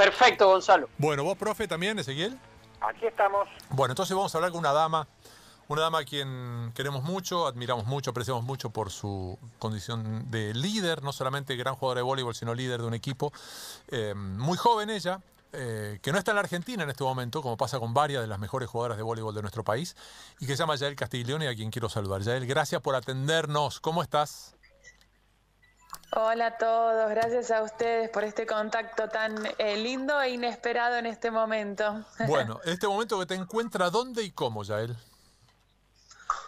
Perfecto, Gonzalo. Bueno, vos, profe, también, Ezequiel. Aquí estamos. Bueno, entonces vamos a hablar con una dama, una dama a quien queremos mucho, admiramos mucho, apreciamos mucho por su condición de líder, no solamente gran jugadora de voleibol, sino líder de un equipo. Eh, muy joven ella, eh, que no está en la Argentina en este momento, como pasa con varias de las mejores jugadoras de voleibol de nuestro país, y que se llama Yael Castiglione, a quien quiero saludar. Yael, gracias por atendernos. ¿Cómo estás? Hola a todos, gracias a ustedes por este contacto tan eh, lindo e inesperado en este momento. Bueno, este momento que te encuentra, ¿dónde y cómo, Yael?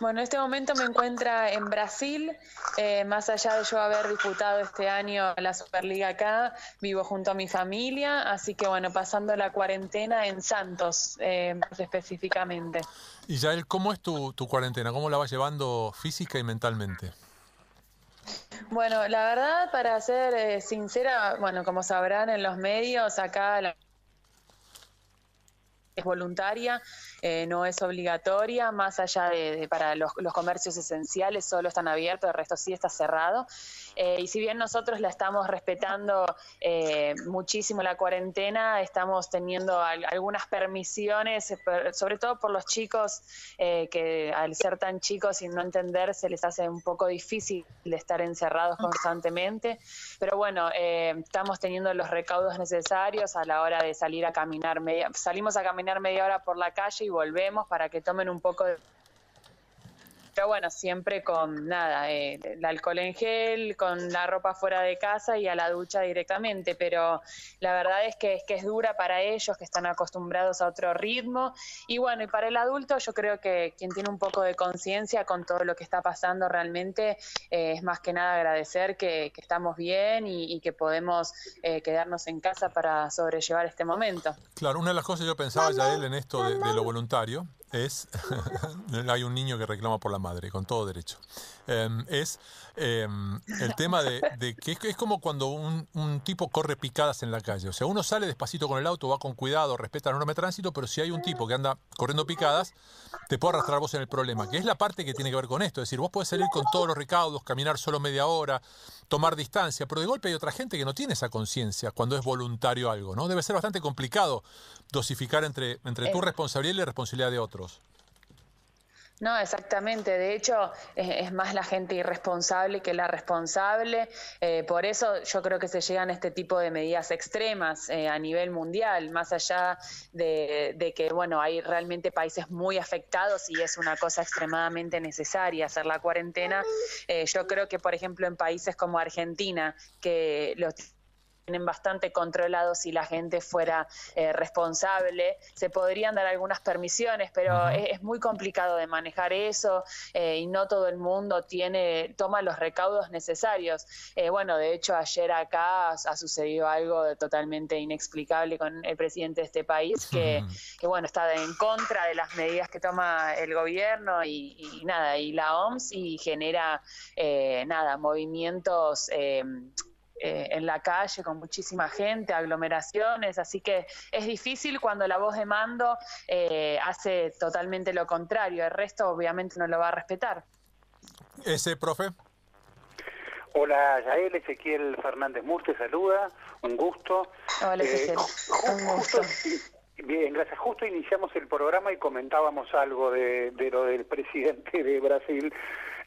Bueno, en este momento me encuentra en Brasil, eh, más allá de yo haber disputado este año la Superliga acá, vivo junto a mi familia, así que bueno, pasando la cuarentena en Santos, eh, más específicamente. Y Yael, ¿cómo es tu, tu cuarentena? ¿Cómo la vas llevando física y mentalmente? Bueno, la verdad, para ser eh, sincera, bueno, como sabrán en los medios, acá la es voluntaria, eh, no es obligatoria, más allá de, para los, comercios esenciales solo están abiertos, el resto sí está cerrado. Eh, y si bien nosotros la estamos respetando eh, muchísimo la cuarentena, estamos teniendo algunas permisiones, sobre todo por los chicos que al ser tan chicos y no entender se les hace un poco difícil estar encerrados constantemente. Pero bueno, estamos teniendo los recaudos necesarios a la hora de salir a caminar. Media, salimos a caminar media hora por la calle y volvemos para que tomen un poco de pero bueno, siempre con nada, eh, el alcohol en gel, con la ropa fuera de casa y a la ducha directamente. Pero la verdad es que, es que es dura para ellos, que están acostumbrados a otro ritmo. Y bueno, y para el adulto yo creo que quien tiene un poco de conciencia con todo lo que está pasando realmente eh, es más que nada agradecer que, estamos bien y, que podemos eh, quedarnos en casa para sobrellevar este momento. Claro, una de las cosas yo pensaba ya él en esto de lo voluntario es, hay un niño que reclama por la madre, con todo derecho, em, es em, el tema de, que es, como cuando un, tipo corre picadas en la calle. O sea, uno sale despacito con el auto, va con cuidado, respeta la norma de tránsito, pero si hay un tipo que anda corriendo picadas, te puede arrastrar vos en el problema, que es la parte que tiene que ver con esto. Es decir, vos podés salir con todos los recaudos, caminar solo media hora, tomar distancia, pero de golpe hay otra gente que no tiene esa conciencia cuando es voluntario algo, ¿no? Debe ser bastante complicado dosificar entre, entre tu eh. responsabilidad y la responsabilidad de No, exactamente. De hecho, es, más la gente irresponsable que la responsable. Eh, por eso yo creo que se llegan a este tipo de medidas extremas eh, a nivel mundial, más allá de, que, bueno, hay realmente países muy afectados y es una cosa extremadamente necesaria hacer la cuarentena. Eh, yo creo que, por ejemplo, en países como Argentina, que los tienen bastante controlado si la gente fuera eh, responsable. Se podrían dar algunas permisiones, pero es, muy complicado de manejar eso eh, y no todo el mundo tiene toma los recaudos necesarios. Eh, bueno, de hecho ayer acá ha sucedido algo totalmente inexplicable con el presidente de este país que, bueno está en contra de las medidas que toma el gobierno y, y nada y la OMS y genera nada movimientos eh, en la calle con muchísima gente, aglomeraciones, así que es difícil cuando la voz de mando eh, hace totalmente lo contrario, el resto obviamente no lo va a respetar. Ese, profe. Hola, Yael, Ezequiel Fernández Mur te saluda, un gusto. Hola, Ezequiel, eh, un gusto. Bien, gracias. Justo iniciamos el programa y comentábamos algo de, de lo del presidente de Brasil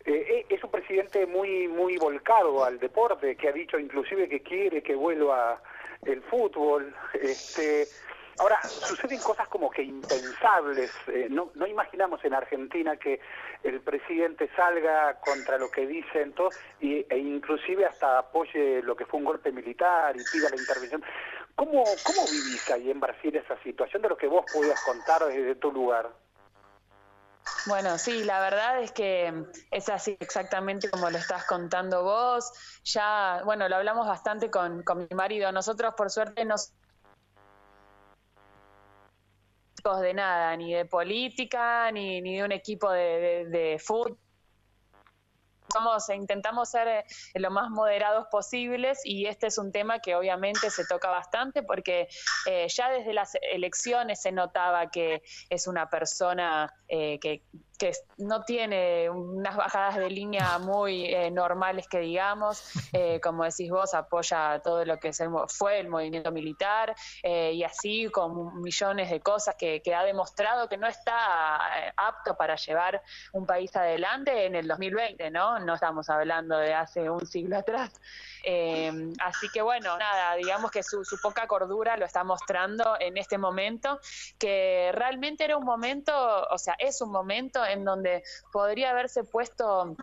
eh, eh, es un presidente muy muy volcado al deporte, que ha dicho inclusive que quiere que vuelva el fútbol. Este, ahora, suceden cosas como que impensables. Eh, no, no imaginamos en Argentina que el presidente salga contra lo que dicen todos y, e inclusive hasta apoye lo que fue un golpe militar y pida la intervención. ¿Cómo, ¿Cómo vivís ahí en Brasil esa situación de lo que vos podías contar desde tu lugar? Bueno, sí, la verdad es que es así exactamente como lo estás contando vos. Ya, bueno, lo hablamos bastante con, con mi marido. Nosotros, por suerte, no de nada, ni de política, ni, ni de un equipo de, de fútbol somos, intentamos ser eh, lo más moderados posibles y este es un tema que obviamente se toca bastante porque eh, ya desde las elecciones se notaba que es una persona eh, que que no tiene unas bajadas de línea muy eh, normales que digamos, eh, como decís vos, apoya todo lo que fue el movimiento militar eh, y así con millones de cosas que, que, ha demostrado que no está apto para llevar un país adelante en el 2020, ¿no? No estamos hablando de hace un siglo atrás. así que bueno, nada, digamos que su, su poca cordura lo está mostrando en este momento, que realmente era un momento, o sea, es un momento en donde podría haberse puesto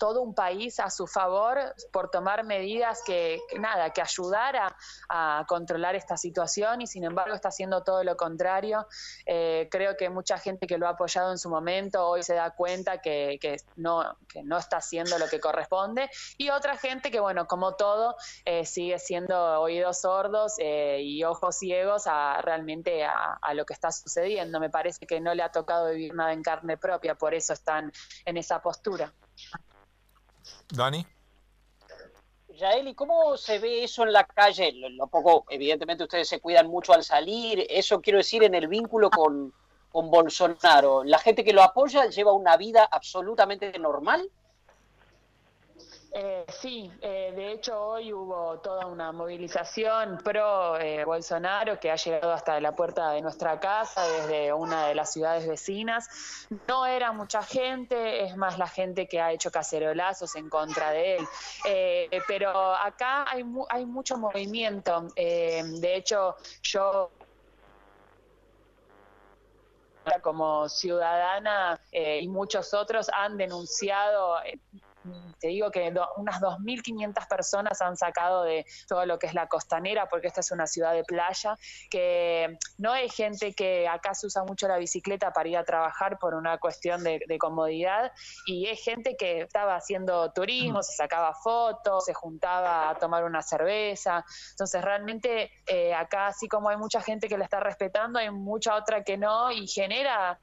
todo un país a su favor por tomar medidas que, nada, que ayudara a controlar esta situación y sin embargo está haciendo todo lo contrario. Eh, creo que mucha gente que lo ha apoyado en su momento hoy se da cuenta que, no, que no está haciendo lo que corresponde y otra gente que, bueno, como todo, eh, sigue siendo oídos sordos eh, y ojos ciegos a realmente a lo que está sucediendo. Me parece que no le ha tocado vivir nada en carne propia, por eso están en esa postura. Dani. Yael, ¿y cómo se ve eso en la calle? Lo, poco, evidentemente ustedes se cuidan mucho al salir, eso quiero decir en el vínculo con, con Bolsonaro. ¿La gente que lo apoya lleva una vida absolutamente normal? Eh, sí, eh, de hecho hoy hubo toda una movilización pro eh, Bolsonaro que ha llegado hasta la puerta de nuestra casa desde una de las ciudades vecinas. No era mucha gente, es más la gente que ha hecho cacerolazos en contra de él. pero acá hay, hay mucho movimiento. de hecho, yo como ciudadana y muchos otros han denunciado te digo que unas 2.500 personas han sacado de todo lo que es la costanera, porque esta es una ciudad de playa, que no hay gente que acá se usa mucho la bicicleta para ir a trabajar por una cuestión de, comodidad, y es gente que estaba haciendo turismo, se sacaba fotos, se juntaba a tomar una cerveza. Entonces, realmente eh, acá, así como hay mucha gente que la está respetando, hay mucha otra que no, y genera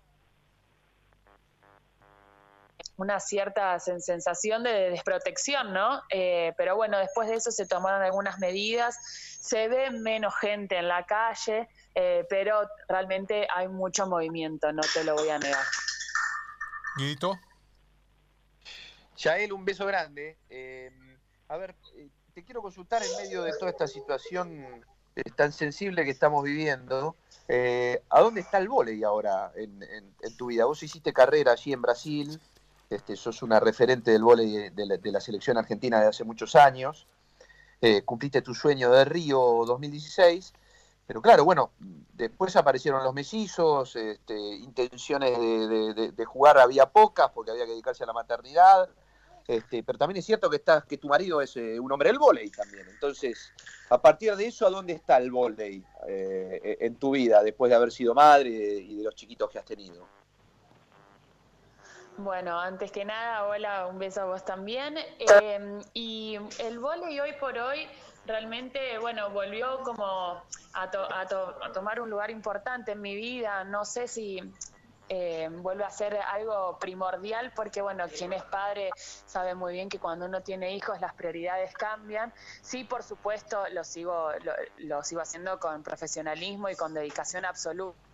una cierta sensación de desprotección, ¿no? Eh, pero bueno, después de eso se tomaron algunas medidas, se ve menos gente en la calle, eh, pero realmente hay mucho movimiento, no te lo voy a negar. Guito. Yael, un beso grande. Eh, a ver, te quiero consultar en medio de toda esta situación tan sensible que estamos viviendo. ¿A dónde está el volei ahora en, en, tu vida? Vos hiciste carrera allí en Brasil, este, sos una referente del vóley de, la, selección argentina de hace muchos años, eh, cumpliste tu sueño de Río 2016, pero claro, bueno, después aparecieron los mesizos, este, intenciones de, jugar había pocas porque había que dedicarse a la maternidad, este, pero también es cierto que tu marido es eh, un hombre del vóley también, entonces, a partir de eso, ¿a dónde está el vóley eh, en tu vida después de haber sido madre y de los chiquitos que has tenido? Bueno, antes que nada, hola, un beso a vos también. Em, y el volei hoy por hoy realmente, bueno, volvió como a, tomar un lugar importante en mi vida. No sé si em, vuelve a ser algo primordial porque, bueno, quien es padre sabe muy bien que cuando uno tiene hijos las prioridades cambian. Sí, por supuesto, lo sigo, lo sigo haciendo con profesionalismo y con dedicación absoluta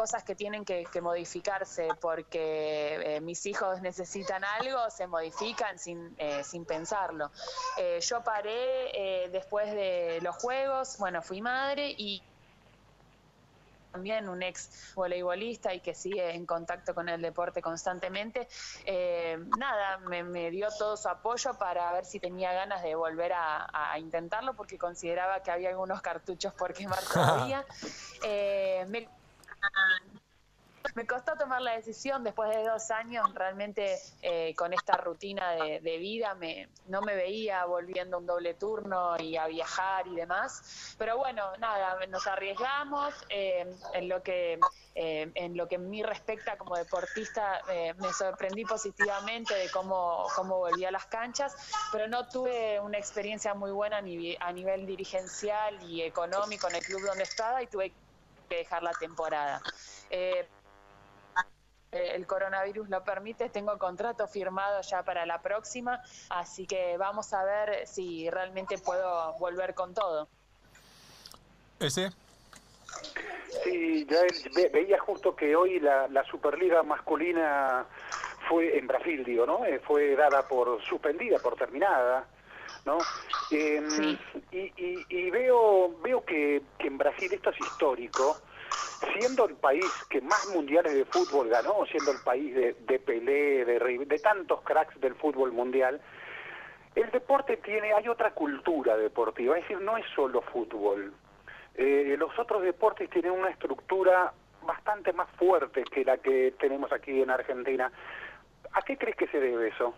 cosas que tienen que, modificarse porque eh, mis hijos necesitan algo, se modifican sin, eh, sin pensarlo. Eh, yo paré después de los juegos, bueno, fui madre y también un ex voleibolista y que sigue en contacto con el deporte constantemente, nada, me, dio todo su apoyo para ver si tenía ganas de volver a, intentarlo porque consideraba que había algunos cartuchos por quemar todavía. me me costó tomar la decisión después de dos años, realmente eh, con esta rutina de, vida, me, no me veía volviendo un doble turno y a viajar y demás. Pero bueno, nada, nos arriesgamos eh, en lo que eh, en lo que a mí respecta como deportista, me sorprendí positivamente de cómo, cómo volví a las canchas, pero no tuve una experiencia muy buena a nivel dirigencial y económico en el club donde estaba y tuve que dejar la temporada. Eh, el coronavirus lo permite, tengo contrato firmado ya para la próxima, así que vamos a ver si realmente puedo volver con todo. ¿Ese? Sí, ya veía justo que hoy la, la Superliga masculina fue en Brasil, digo, ¿no? Eh, fue dada por suspendida, por terminada, ¿no? Em, y, y, veo veo que, que en Brasil esto es histórico, siendo el país que más mundiales de fútbol ganó, siendo el país de, de Pelé, de, de tantos cracks del fútbol mundial, el deporte tiene, hay otra cultura deportiva, es decir, no es solo fútbol. Eh, los otros deportes tienen una estructura bastante más fuerte que la que tenemos aquí en Argentina. ¿A qué crees que se debe eso?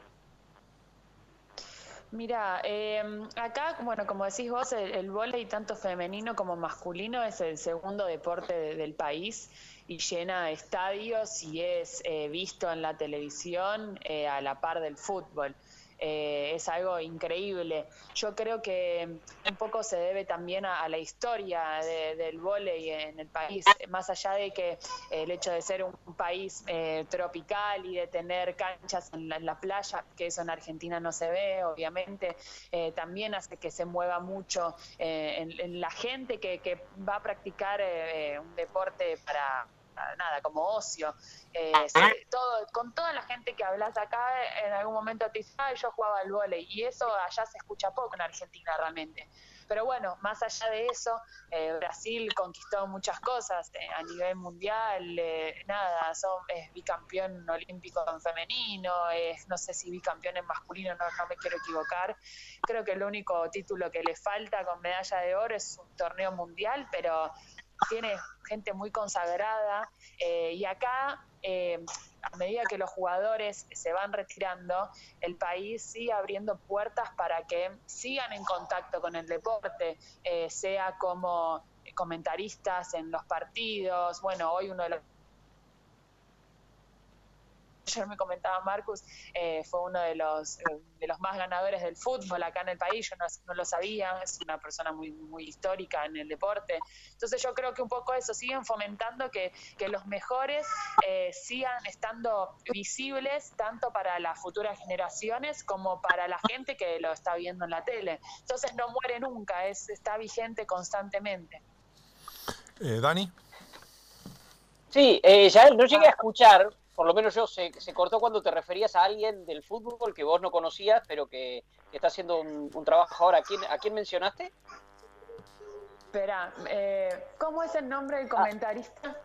Mira, em, acá, bueno, como decís vos, el, el tanto femenino como masculino es el segundo deporte del país y llena estadios y es eh, visto en la televisión eh, a la par del fútbol. Eh, es algo increíble. Yo creo que un poco se debe también a, la historia del vóley en el país, más allá de que el hecho de ser un, país eh, tropical y de tener canchas en la, playa, que eso en Argentina no se ve, obviamente, eh, también hace que se mueva mucho en, la gente que va a practicar un deporte para nada, como ocio. Eh, todo, con toda la gente que hablas acá, en algún momento te dice, yo jugaba al vóley, y eso allá se escucha poco en Argentina realmente. Pero bueno, más allá de eso, eh, Brasil conquistó muchas cosas eh, a nivel mundial, nada, son, es bicampeón olímpico en femenino, es, no sé si bicampeón en masculino, no, no me quiero equivocar. Creo que el único título que le falta con medalla de oro es un torneo mundial, pero tiene gente muy consagrada eh, y acá, eh, a medida que los jugadores se van retirando, el país sigue abriendo puertas para que sigan en contacto con el deporte, eh, sea como comentaristas en los partidos, bueno, hoy uno de los ayer me comentaba Marcus, eh, fue uno de los, eh, de los más ganadores del fútbol acá en el país, yo no, lo sabía, es una persona muy, muy histórica en el deporte. Entonces yo creo que un poco eso, siguen fomentando que, que los mejores eh, sigan estando visibles tanto para las futuras generaciones como para la gente que lo está viendo en la tele. Entonces no muere nunca, es, está vigente constantemente. Dani. Sí, ya no llegué a escuchar, por lo menos yo, se, se, cortó cuando te referías a alguien del fútbol que vos no conocías, pero que, está haciendo un, trabajo ahora. ¿A quién, ¿A quién mencionaste? Espera, eh, ¿cómo es el nombre del comentarista?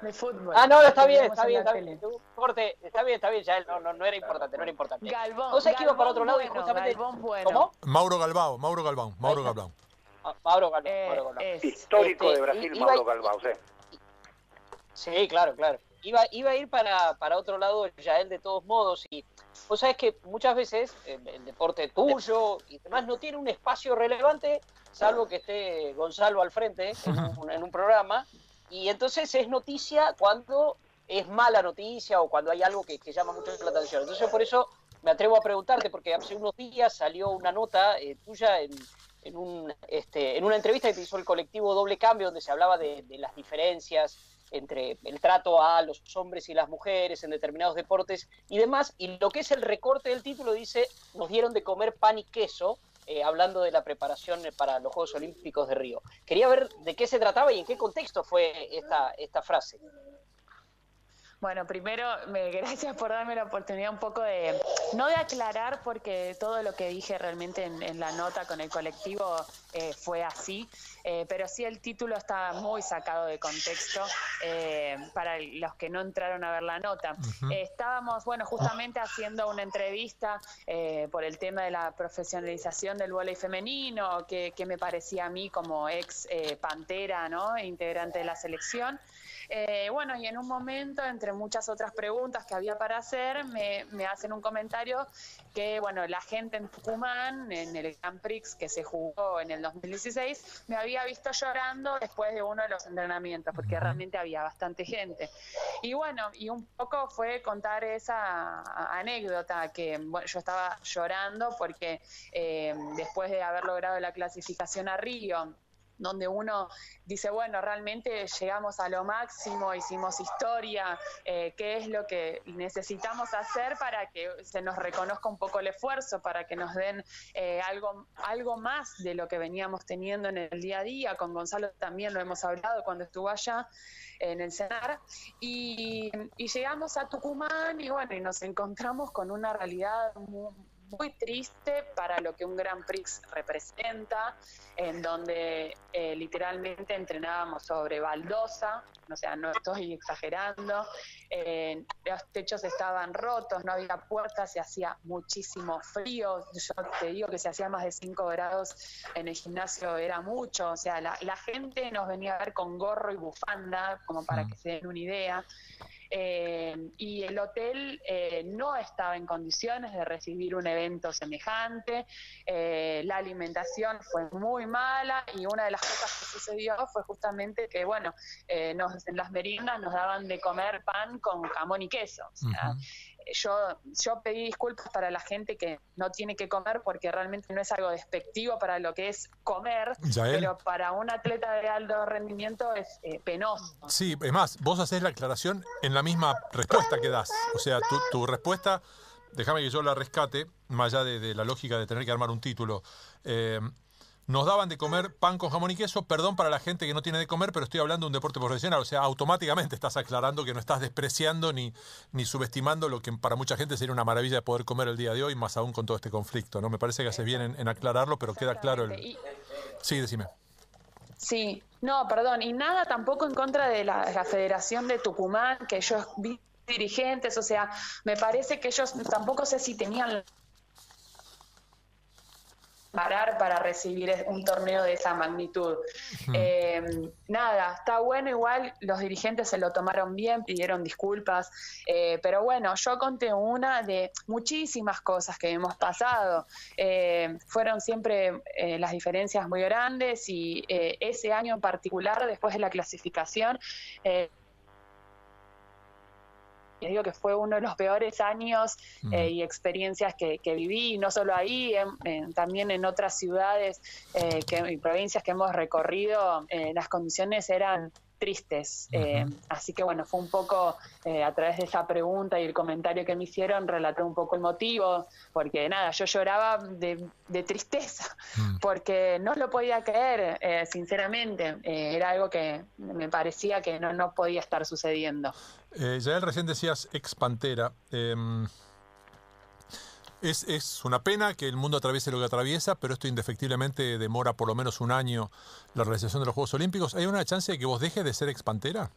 de fútbol. Ah, no, está bien, está bien, está bien. Corte, está bien, está bien, ya no, no, no era importante, no era importante. Galvón. O sea, que iba para otro lado y justamente. Bueno. ¿Cómo? Mauro Galbao, Mauro Galván, Mauro. Ah, Mauro Galván, eh, Mauro Galván. Histórico este, de Brasil, Mauro Galvao, sí. Sí, claro, claro iba, iba a ir para, para otro lado ya él de todos modos y vos sabés que muchas veces el, deporte tuyo y demás no tiene un espacio relevante salvo que esté Gonzalo al frente en un, programa y entonces es noticia cuando es mala noticia o cuando hay algo que, llama mucho la atención. Entonces por eso me atrevo a preguntarte porque hace unos días salió una nota eh, tuya en, en, un, este, en una entrevista que te hizo el colectivo Doble Cambio donde se hablaba de, de las diferencias entre el trato a los hombres y las mujeres en determinados deportes y demás. Y lo que es el recorte del título dice, nos dieron de comer pan y queso, eh, hablando de la preparación para los Juegos Olímpicos de Río. Quería ver de qué se trataba y en qué contexto fue esta, esta frase. Bueno, primero, me, gracias por darme la oportunidad un poco de, no de aclarar, porque todo lo que dije realmente en, la nota con el colectivo eh, fue así, eh, pero sí el título está muy sacado de contexto eh, para los que no entraron a ver la nota. estábamos, bueno, justamente haciendo una entrevista por el tema de la profesionalización del voleibol femenino, que, que, me parecía a mí como ex pantera, ¿no? Integrante de la selección. Eh, bueno, y en un momento, entre muchas otras preguntas que había para hacer, me, hacen un comentario que, bueno, la gente en Tucumán, en el Grand Prix que se jugó en el 2016, me había visto llorando después de uno de los entrenamientos, porque realmente había bastante gente. Y bueno, y un poco fue contar esa anécdota que bueno, yo estaba llorando porque eh, después de haber logrado la clasificación a Río, donde uno dice, bueno, realmente llegamos a lo máximo, hicimos historia, eh, qué es lo que necesitamos hacer para que se nos reconozca un poco el esfuerzo, para que nos den eh, algo, algo más de lo que veníamos teniendo en el día a día. Con Gonzalo también lo hemos hablado cuando estuvo allá en el CENAR. Y, y llegamos a Tucumán y bueno, y nos encontramos con una realidad muy muy triste para lo que un Grand Prix representa, en donde eh, literalmente entrenábamos sobre baldosa, o sea, no estoy exagerando, eh, los techos estaban rotos, no había puertas, se hacía muchísimo frío, yo te digo que se hacía más de 5 grados en el gimnasio, era mucho, o sea, la, gente nos venía a ver con gorro y bufanda, como para mm. que se den una idea. Eh, y el hotel eh, no estaba en condiciones de recibir un evento semejante, eh, la alimentación fue muy mala y una de las cosas que sucedió fue justamente que, bueno, nos, en las meriendas nos daban de comer pan con jamón y queso. O sea, yo, yo pedí disculpas para la gente que no tiene que comer porque realmente no es algo despectivo para lo que es comer, pero para un atleta de alto rendimiento es eh, penoso. Sí, es más, vos haces la aclaración en la misma respuesta que das. O sea, tu, tu respuesta, déjame que yo la rescate, más allá de, la lógica de tener que armar un título. Eh, nos daban de comer pan con jamón y queso, perdón para la gente que no tiene de comer, pero estoy hablando de un deporte profesional, o sea, automáticamente estás aclarando que no estás despreciando ni, ni subestimando lo que para mucha gente sería una maravilla de poder comer el día de hoy, más aún con todo este conflicto, ¿no? Me parece que haces bien en, aclararlo, pero queda claro el... Sí, decime. Sí, no, perdón, y nada tampoco en contra de la, la Federación de Tucumán, que ellos vi dirigentes, o sea, me parece que ellos tampoco sé si tenían parar para recibir un torneo de esa magnitud. Eh, nada, está bueno, igual los dirigentes se lo tomaron bien, pidieron disculpas, eh, pero bueno, yo conté una de muchísimas cosas que hemos pasado. Eh, fueron siempre las diferencias muy grandes y ese año en particular, después de la clasificación, digo que fue uno de los peores años eh, y experiencias que, viví, no solo ahí, también en otras ciudades eh, que, y provincias que hemos recorrido, eh, las condiciones eran tristes. Eh, así que bueno, fue un poco eh, a través de esa pregunta y el comentario que me hicieron, relaté un poco el motivo, porque nada, yo lloraba de, tristeza, mm. porque no lo podía creer, eh, sinceramente. era algo que me parecía que no, no podía estar sucediendo. Yael, recién decías ex Pantera. Es, es, una pena que el mundo atraviese lo que atraviesa, pero esto indefectiblemente demora por lo menos un año la realización de los Juegos Olímpicos. ¿Hay una chance de que vos dejes de ser expantera?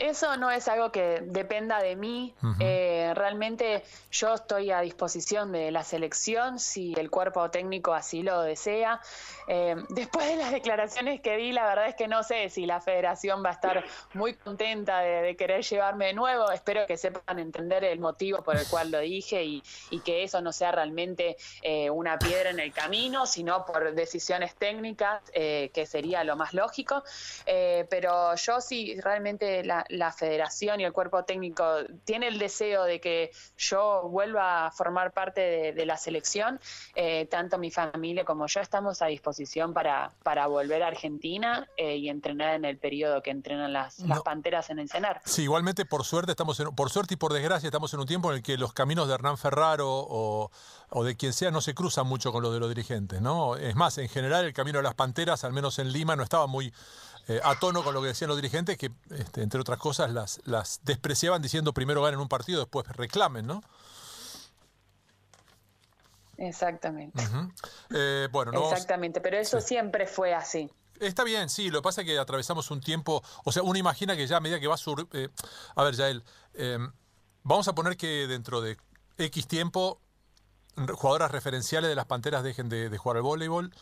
Eso no es algo que dependa de mí. Eh, realmente yo estoy a disposición de la selección si el cuerpo técnico así lo desea. Eh, después de las declaraciones que di, la verdad es que no sé si la federación va a estar muy contenta de, querer llevarme de nuevo. Espero que sepan entender el motivo por el cual lo dije y, que eso no sea realmente eh, una piedra en el camino, sino por decisiones técnicas, que sería lo más lógico. pero yo sí, realmente la, la federación y el cuerpo técnico tiene el deseo de que yo vuelva a formar parte de, la selección, eh, tanto mi familia como yo estamos a disposición para, para volver a Argentina eh, y entrenar en el periodo que entrenan las, las Panteras en el CENAR. Sí, igualmente por suerte estamos por suerte y por desgracia estamos en un tiempo en el que los caminos de Hernán Ferraro o, o de quien sea no se cruzan mucho con los de los dirigentes, ¿no? Es más, en general el camino de las Panteras, al menos en Lima, no estaba muy eh, a tono con lo que decían los dirigentes, que este, entre otras cosas las, las despreciaban diciendo primero ganen un partido, después reclamen, ¿no? Exactamente. Eh, bueno, no, Exactamente, pero eso siempre fue así. Está bien, sí, lo que pasa es que atravesamos un tiempo, o sea, uno imagina que ya a medida que va a sur... Eh, a ver, Yael, em, vamos a poner que dentro de X tiempo jugadoras referenciales de las Panteras dejen de jugar al voleibol,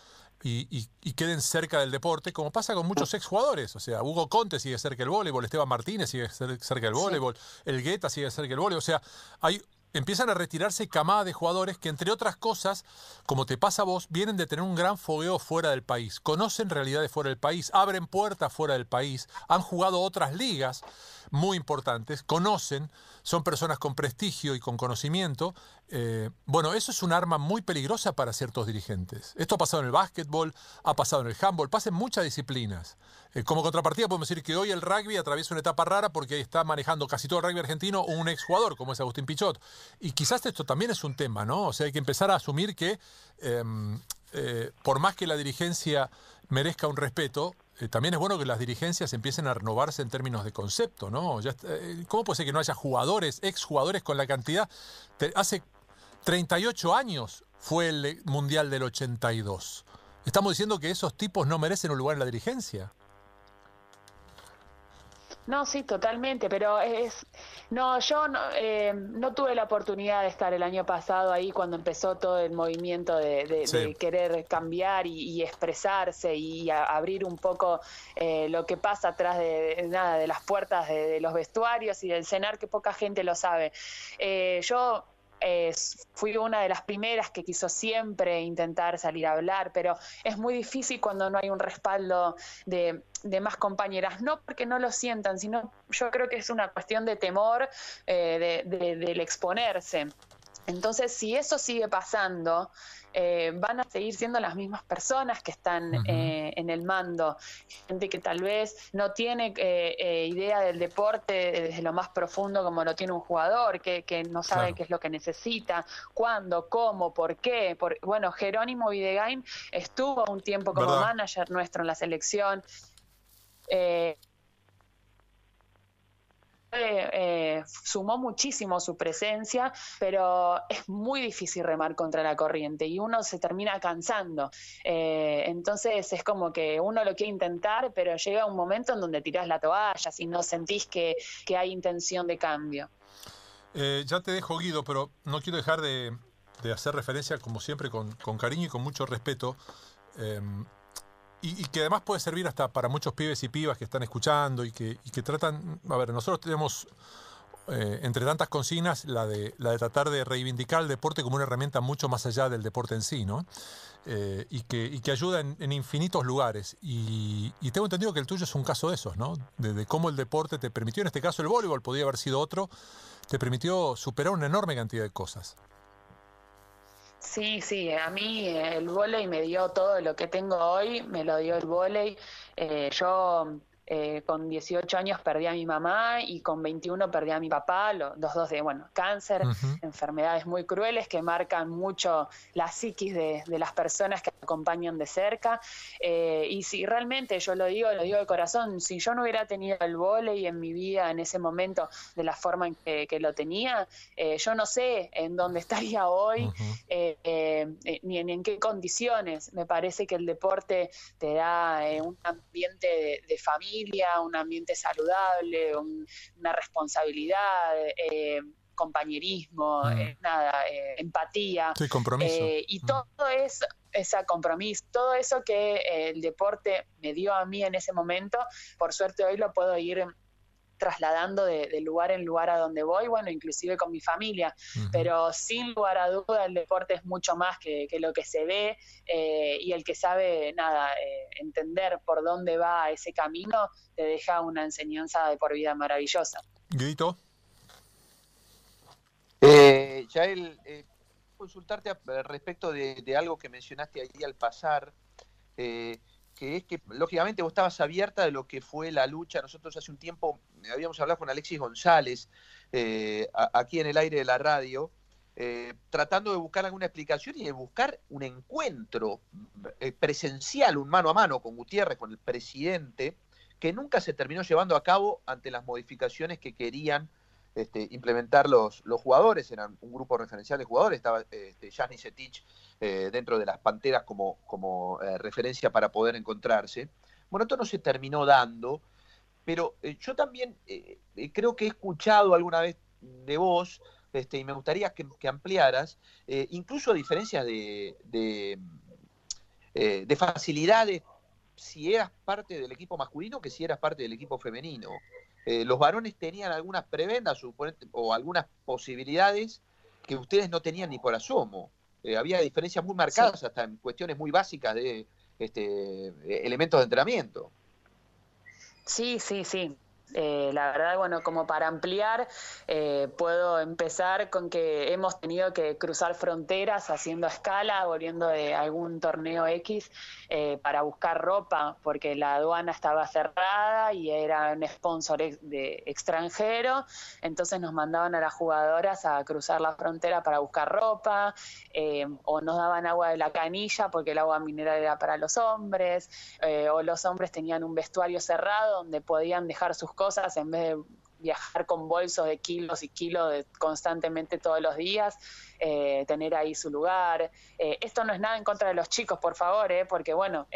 y, queden cerca del deporte, como pasa con muchos exjugadores. O sea, Hugo Conte sigue cerca del voleibol, Esteban Martínez sigue cerca del voleibol, el Guetta sigue cerca del voleibol. O sea, hay, empiezan a retirarse camadas de jugadores que, entre otras cosas, como te pasa a vos, vienen de tener un gran fogueo fuera del país, conocen realidades fuera del país, abren puertas fuera del país, han jugado otras ligas muy importantes, conocen, son personas con prestigio y con conocimiento, Eh, bueno, eso es un arma muy peligrosa para ciertos dirigentes. Esto ha pasado en el básquetbol, ha pasado en el handball, pasa en muchas disciplinas. Eh, como contrapartida podemos decir que hoy el rugby atraviesa una etapa rara porque está manejando casi todo el rugby argentino un exjugador como es Agustín Pichot. Y quizás esto también es un tema, ¿no? O sea, hay que empezar a asumir que em, eh, por más que la dirigencia merezca un respeto, también es bueno que las dirigencias empiecen a renovarse en términos de concepto, ¿no? ¿Cómo puede ser que no haya jugadores, exjugadores con la cantidad? hace 38 años fue el Mundial del 82. ¿Estamos diciendo que esos tipos no merecen un lugar en la dirigencia? No, sí, totalmente, pero es... No, yo no, eh, no, tuve la oportunidad de estar el año pasado ahí cuando empezó todo el movimiento de, querer cambiar y, expresarse y abrir un poco eh, lo que pasa atrás de, nada de las puertas de, los vestuarios y del cenar, que poca gente lo sabe. Eh, yo fui una de las primeras que quiso siempre intentar salir a hablar, pero es muy difícil cuando no hay un respaldo de, más compañeras, no porque no lo sientan, sino yo creo que es una cuestión de temor eh, del exponerse. Entonces, si eso sigue pasando, eh, van a seguir siendo las mismas personas que están eh, en el mando. Gente que tal vez no tiene eh, idea del deporte desde lo más profundo como lo tiene un jugador, que, no sabe qué es lo que necesita, cuándo, cómo, por qué. Por, bueno, Jerónimo Videgain estuvo un tiempo como manager nuestro en la selección. Eh, sumó muchísimo su presencia, pero es muy difícil remar contra la corriente y uno se termina cansando. Eh, entonces es como que uno lo quiere intentar, pero llega un momento en donde tirás la toalla si no sentís que, hay intención de cambio. Eh, ya te dejo, Guido, pero no quiero dejar de, hacer referencia, como siempre, con, cariño y con mucho respeto. Y, que además puede servir hasta para muchos pibes y pibas que están escuchando y que, que tratan, a ver, nosotros tenemos eh, entre tantas consignas la de, la de tratar de reivindicar el deporte como una herramienta mucho más allá del deporte en sí, ¿no? Eh, y, que, que ayuda en, infinitos lugares. Y, tengo entendido que el tuyo es un caso de esos, ¿no? De, de, cómo el deporte te permitió, en este caso el voleibol, podría haber sido otro, te permitió superar una enorme cantidad de cosas. Sí, sí, a mí el volei me dio todo lo que tengo hoy, me lo dio el volei. Eh, yo eh, con 18 años perdí a mi mamá y con 21 perdí a mi papá, los, dos de, bueno, cáncer, enfermedades muy crueles que marcan mucho la psiquis de, las personas que acompañan de cerca. Eh, y si realmente, yo lo digo, lo digo de corazón, si yo no hubiera tenido el volei en mi vida en ese momento de la forma en que, lo tenía, eh, yo no sé en dónde estaría hoy, ni, en, en qué condiciones. Me parece que el deporte te da un ambiente de familia un ambiente saludable, una responsabilidad, eh, compañerismo, mm. eh, nada, eh, empatía. compromiso. y mm. todo eso, ese compromiso, todo eso que el deporte me dio a mí en ese momento, por suerte hoy lo puedo ir trasladando de, lugar en lugar a donde voy, bueno, inclusive con mi familia, pero sin lugar a duda el deporte es mucho más que, lo que se ve eh, y el que sabe, nada, eh, entender por dónde va ese camino, te deja una enseñanza de por vida maravillosa. Grito. Eh, Yael, eh, consultarte respecto de, de, algo que mencionaste allí al pasar. Eh, que es que, lógicamente, vos estabas abierta de lo que fue la lucha. Nosotros hace un tiempo habíamos hablado con Alexis González, eh, aquí en el aire de la radio, eh, tratando de buscar alguna explicación y de buscar un encuentro eh, presencial, un mano a mano con Gutiérrez, con el presidente, que nunca se terminó llevando a cabo ante las modificaciones que querían este, implementar los, los jugadores, eran un grupo referencial de jugadores, estaba este, Jasny Setich dentro de las Panteras como, como referencia para poder encontrarse. Bueno, esto no se terminó dando, pero eh, yo también creo que he escuchado alguna vez de vos, este, y me gustaría que, ampliaras, incluso diferencias de, de, de facilidades si eras parte del equipo masculino que si eras parte del equipo femenino. los varones tenían algunas prebendas o algunas posibilidades que ustedes no tenían ni por asomo. Eh, había diferencias muy marcadas hasta en cuestiones muy básicas de este, elementos de entrenamiento. Sí, sí, sí. Eh, la verdad, bueno, como para ampliar, eh, puedo empezar con que hemos tenido que cruzar fronteras haciendo escala, volviendo de algún torneo X eh, para buscar ropa, porque la aduana estaba cerrada y era un sponsor de extranjero, entonces nos mandaban a las jugadoras a cruzar la frontera para buscar ropa, o nos daban agua de la canilla porque el agua mineral era para los hombres, o los hombres tenían un vestuario cerrado donde podían dejar sus cosas en vez de viajar con bolsos de kilos y kilos de, constantemente todos los días, eh, tener ahí su lugar. Eh, esto no es nada en contra de los chicos, por favor, eh, porque bueno,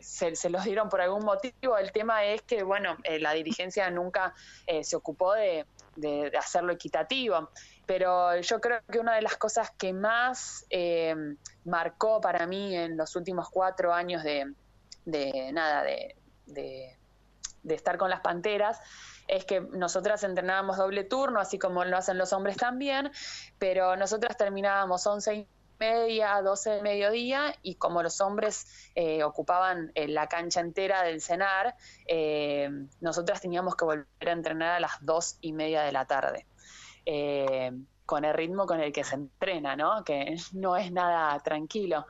se, los dieron por algún motivo. El tema es que, bueno, la dirigencia nunca se ocupó de, hacerlo equitativo. Pero yo creo que una de las cosas que más marcó para mí en los últimos cuatro años de, nada, de de estar con las panteras es que nosotras entrenábamos doble turno, así como lo hacen los hombres también, pero nosotras terminábamos 11 y media, 12 de mediodía, y como los hombres eh, ocupaban eh, la cancha entera del cenar, eh, nosotras teníamos que volver a entrenar a las 2 y media de la tarde. con el ritmo con el que se entrena, ¿no? Que no es nada tranquilo.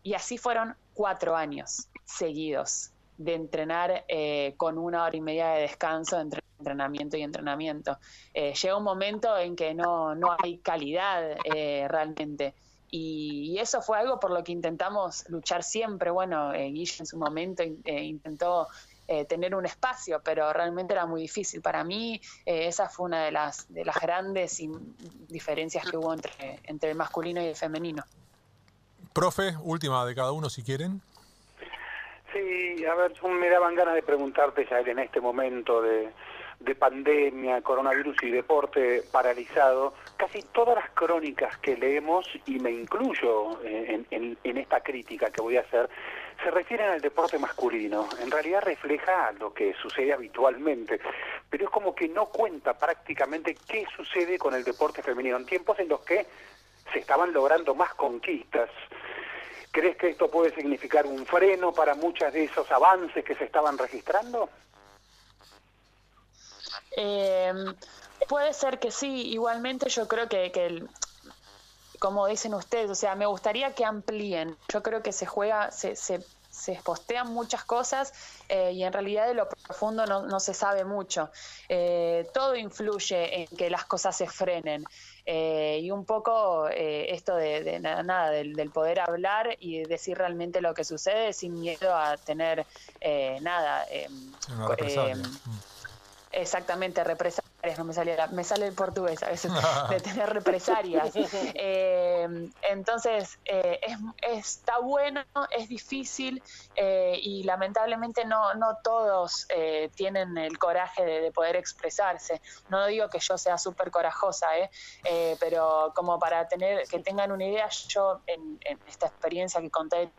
Y así fueron cuatro años seguidos de entrenar eh, con una hora y media de descanso entre entrenamiento y entrenamiento. Eh, llega un momento en que no, no hay calidad eh, realmente. Y, eso fue algo por lo que intentamos luchar siempre. Bueno, Guille en su momento intentó tener un espacio, pero realmente era muy difícil. Para mí, esa fue una de las, de las grandes diferencias que hubo entre, entre el masculino y el femenino. Profe, última de cada uno si quieren. Sí, a ver, me daban ganas de preguntarte ya en este momento de, pandemia, coronavirus y deporte paralizado, casi todas las crónicas que leemos, y me incluyo en, en, esta crítica que voy a hacer, se refieren al deporte masculino. En realidad refleja lo que sucede habitualmente, pero es como que no cuenta prácticamente qué sucede con el deporte femenino en tiempos en los que se estaban logrando más conquistas. ¿Crees que esto puede significar un freno para muchos de esos avances que se estaban registrando? Eh, puede ser que sí, igualmente yo creo que, como dicen ustedes, o sea, me gustaría que amplíen. Yo creo que se juega, se, se, se postean muchas cosas eh, y en realidad de lo profundo no, se sabe mucho. Eh, todo influye en que las cosas se frenen. Eh, y un poco esto de, nada, del, poder hablar y decir realmente lo que sucede sin miedo a tener nada. Em, em, exactamente, represalias no me salía me sale el portugués a veces de tener represalias. Eh, entonces eh, es, está bueno es difícil eh, y lamentablemente no no todos tienen el coraje de, poder expresarse. No digo que yo sea súper corajosa pero como para tener que tengan una idea yo en, en esta experiencia que conté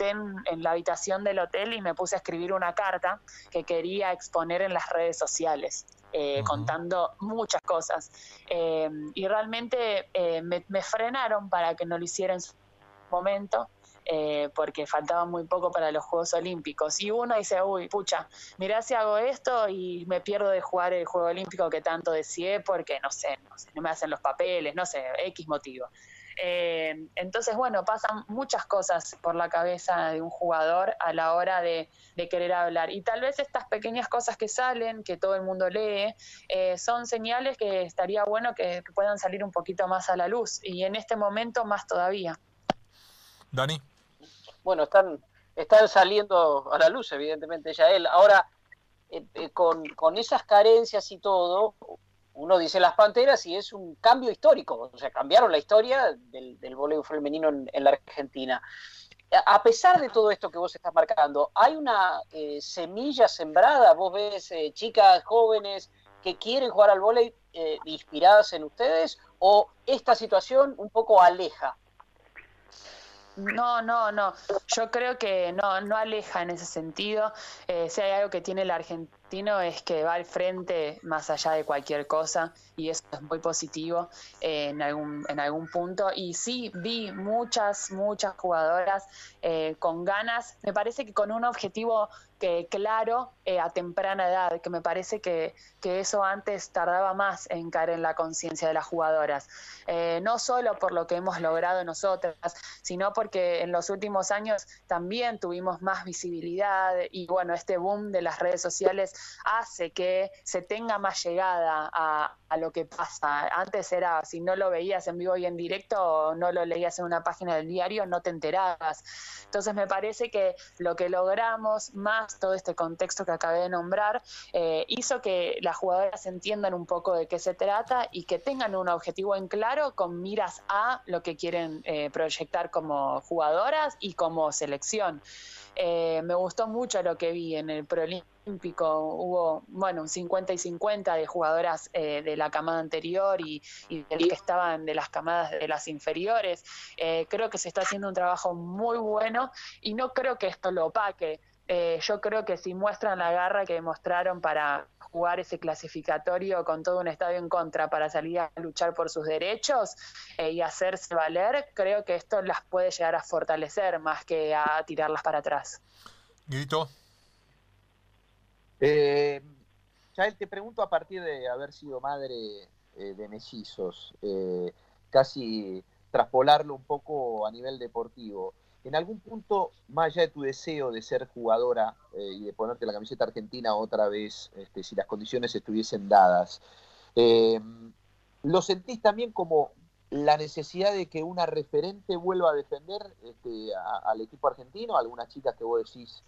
en, la habitación del hotel y me puse a escribir una carta que quería exponer en las redes sociales. Eh, contando muchas cosas. Eh, y realmente eh, me, frenaron para que no lo hiciera en su momento. porque faltaba muy poco para los Juegos Olímpicos. Y uno dice, uy, pucha, mirá si hago esto y me pierdo de jugar el Juego Olímpico que tanto deseé porque, no sé, no sé, no me hacen los papeles, no sé, X motivo. Eh, entonces, bueno, pasan muchas cosas por la cabeza de un jugador a la hora de, querer hablar. Y tal vez estas pequeñas cosas que salen, que todo el mundo lee, eh, son señales que estaría bueno que, puedan salir un poquito más a la luz. Y en este momento más todavía. Dani. Bueno, están, están saliendo a la luz, evidentemente, ya él. Ahora, eh, con, con esas carencias y todo, uno dice las Panteras y es un cambio histórico, o sea, cambiaron la historia del, del voleibol femenino en, la Argentina. A pesar de todo esto que vos estás marcando, ¿hay una eh, semilla sembrada? ¿Vos ves eh, chicas jóvenes que quieren jugar al voleibol eh, inspiradas en ustedes? ¿O esta situación un poco aleja? No, no, no. Yo creo que no, no aleja en ese sentido. si hay algo que tiene la Argentina argentino es que va al frente más allá de cualquier cosa y eso es muy positivo eh, en, algún, en algún punto. Y sí, vi muchas, muchas jugadoras eh, con ganas, me parece que con un objetivo que, claro eh, a temprana edad, que me parece que, que, eso antes tardaba más en caer en la conciencia de las jugadoras. no solo por lo que hemos logrado nosotras, sino porque en los últimos años también tuvimos más visibilidad y bueno, este boom de las redes sociales hace que se tenga más llegada a, lo que pasa. Antes era, si no lo veías en vivo y en directo, no lo leías en una página del diario, no te enterabas. Entonces me parece que lo que logramos, más todo este contexto que acabé de nombrar, eh, hizo que las jugadoras entiendan un poco de qué se trata y que tengan un objetivo en claro con miras a lo que quieren eh, proyectar como jugadoras y como selección. Eh, me gustó mucho lo que vi en el Prolímpico. Hubo, bueno, un 50 y 50 de jugadoras eh, de la camada anterior y, y que estaban de las camadas de las inferiores. Eh, creo que se está haciendo un trabajo muy bueno y no creo que esto lo opaque. yo creo que si muestran la garra que mostraron para jugar ese clasificatorio con todo un estadio en contra para salir a luchar por sus derechos eh, y hacerse valer, creo que esto las puede llegar a fortalecer más que a tirarlas para atrás. Guito. Eh, Chael, te pregunto a partir de haber sido madre eh, de mellizos, eh, casi traspolarlo un poco a nivel deportivo en algún punto, más allá de tu deseo de ser jugadora eh, y de ponerte la camiseta argentina otra vez, este, si las condiciones estuviesen dadas, ¿lo sentís también como la necesidad de que una referente vuelva a defender este, al equipo argentino? Algunas chicas que vos decís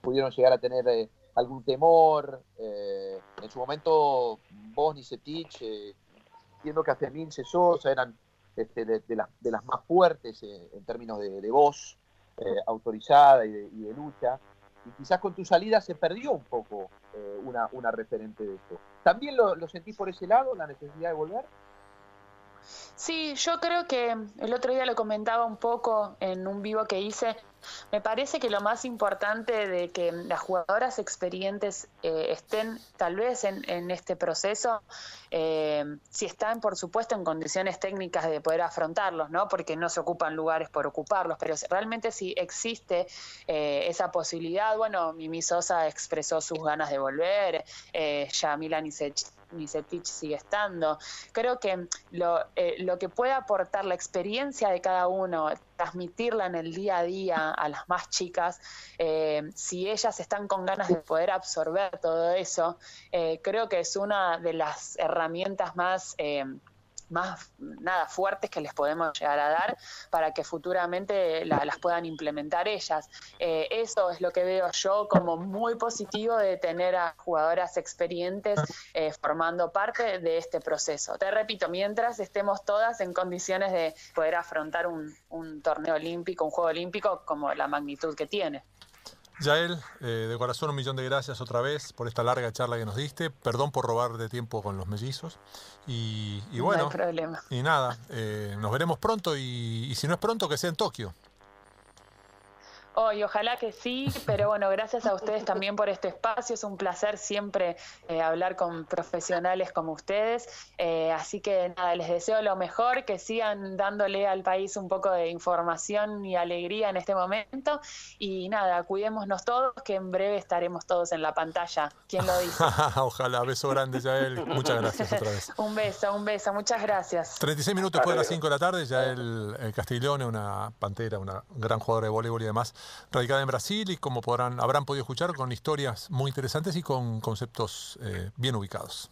pudieron llegar a tener algún temor. en su momento, vos, Nisetich, viendo que hasta Mince Sosa eran este, de, las más fuertes eh, en términos de, voz eh, autorizada y de, lucha. Y quizás con tu salida se perdió un poco eh, una, referente de eso. ¿También lo, lo sentís por ese lado, la necesidad de volver? Sí, yo creo que el otro día lo comentaba un poco en un vivo que hice. Me parece que lo más importante de que las jugadoras experientes eh, estén tal vez en, este proceso, eh, si están por supuesto en condiciones técnicas de poder afrontarlos, ¿no? Porque no se ocupan lugares por ocuparlos, pero realmente si existe eh, esa posibilidad, bueno, Mimi Sosa expresó sus ganas de volver, eh, Yamila Nisech Nisetich sigue estando. Creo que lo, eh, lo que puede aportar la experiencia de cada uno, transmitirla en el día a día a las más chicas, eh, si ellas están con ganas de poder absorber todo eso, eh, creo que es una de las herramientas más más nada fuertes que les podemos llegar a dar para que futuramente las puedan implementar ellas. Eh, eso es lo que veo yo como muy positivo de tener a jugadoras experientes eh, formando parte de este proceso. Te repito, mientras estemos todas en condiciones de poder afrontar un torneo olímpico, un juego olímpico como la magnitud que tiene. Yael, eh, de corazón un millón de gracias otra vez por esta larga charla que nos diste. Perdón por robar de tiempo con los mellizos. Y, bueno, no hay problema. y nada, eh, nos veremos pronto y, y si no es pronto, que sea en Tokio. Oh, ojalá que sí, pero bueno, gracias a ustedes también por este espacio. Es un placer siempre eh, hablar con profesionales como ustedes. Eh, así que nada, les deseo lo mejor, que sigan dándole al país un poco de información y alegría en este momento. Y nada, cuidémonos todos, que en breve estaremos todos en la pantalla. ¿Quién lo dice? ojalá, beso grande, Yael. Muchas gracias otra vez. un beso, un beso, muchas gracias. 36 minutos después de las 5 de la tarde, Yael el Castiglione, una pantera, una gran jugadora de voleibol y demás radicada en Brasil y como podrán, habrán podido escuchar con historias muy interesantes y con conceptos eh, bien ubicados.